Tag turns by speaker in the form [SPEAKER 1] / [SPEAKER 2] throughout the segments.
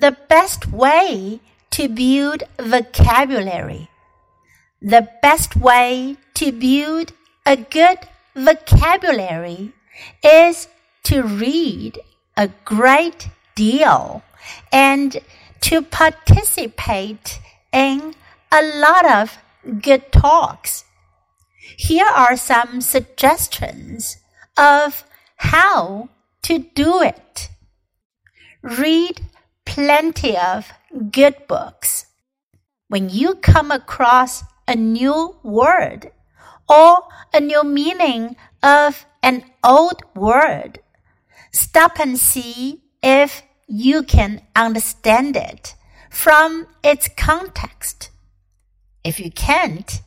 [SPEAKER 1] The best way to build vocabulary. The best way to build a good vocabulary is to read a great deal and to participate in a lot of good talks. Here are some suggestions of how to do it. Read plenty of good books. When you come across a new word or a new meaning of an old word, stop and see if you can understand it from its context. If you can't,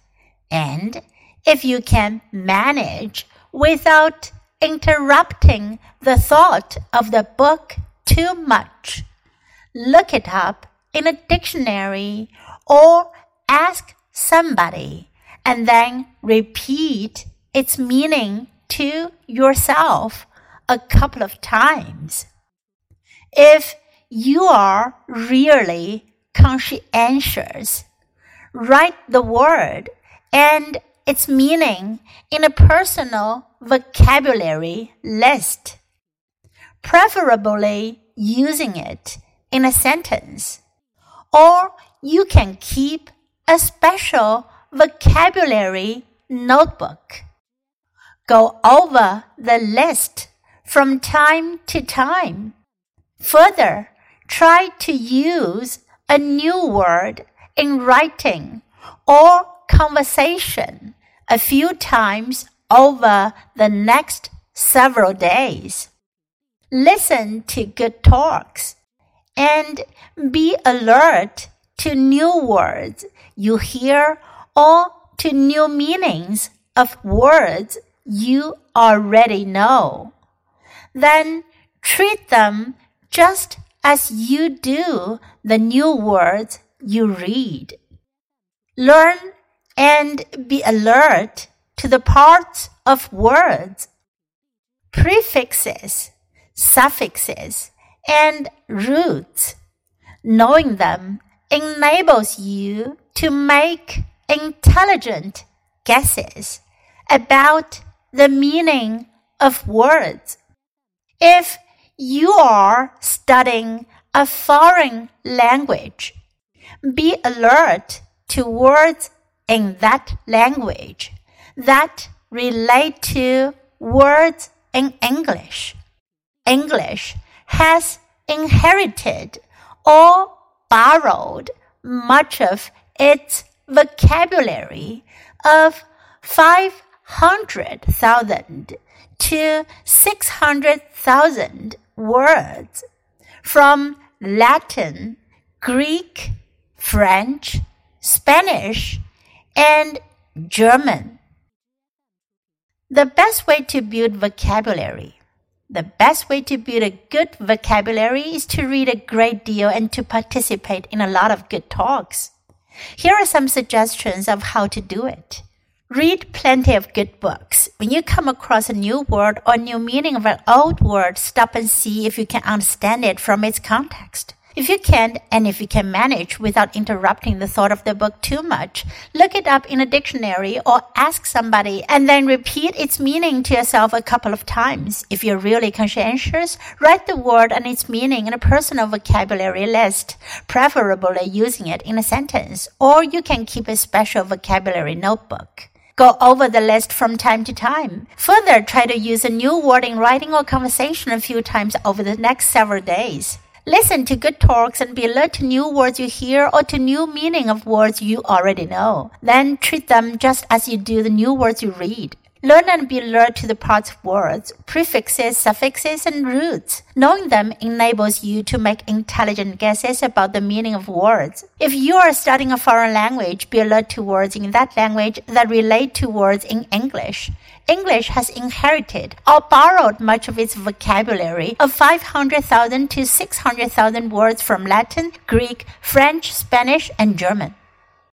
[SPEAKER 1] and if you can manage without interrupting the thought of the book too much, look it up in a dictionary or ask somebody and then repeat its meaning to yourself a couple of times. If you are really conscientious, write the word and its meaning in a personal vocabulary list, preferably using it in a sentence. Or you can keep a special vocabulary notebook. Go over the list from time to time. Further, try to use a new word in writing or conversation a few times over the next several days. Listen to good talks and be alert to new words you hear or to new meanings of words you already know. Then treat them just as you do the new words you read. Learn and be alert to the parts of words, prefixes, suffixes, and roots. Knowing them enables you to make intelligent guesses about the meaning of words. If you are studying a foreign language, be alert to words in that language that relate to words in English. English has inherited or borrowed much of its vocabulary of 500,000 to 600,000 words from Latin, Greek, French, Spanish, and German. The best way to build vocabulary. The best way to build a good vocabulary is to read a great deal and to participate in a lot of good talks. Here are some suggestions of how to do it. Read plenty of good books. When you come across a new word or new meaning of an old word, stop and see if you can understand it from its context. If you can't, and if you can manage without interrupting the thought of the book too much, look it up in a dictionary or ask somebody and then repeat its meaning to yourself a couple of times. If you're really conscientious, write the word and its meaning in a personal vocabulary list, preferably using it in a sentence, or you can keep a special vocabulary notebook. Go over the list from time to time. Further, try to use a new word in writing or conversation a few times over the next several days. Listen to good talks and be alert to new words you hear or to new meaning of words you already know. Then treat them just as you do the new words you read. Learn and be alert to the parts of words, prefixes, suffixes, and roots. Knowing them enables you to make intelligent guesses about the meaning of words. If you are studying a foreign language, be alert to words in that language that relate to words in English. English has inherited or borrowed much of its vocabulary of 500,000 to 600,000 words from Latin, Greek, French, Spanish, and German.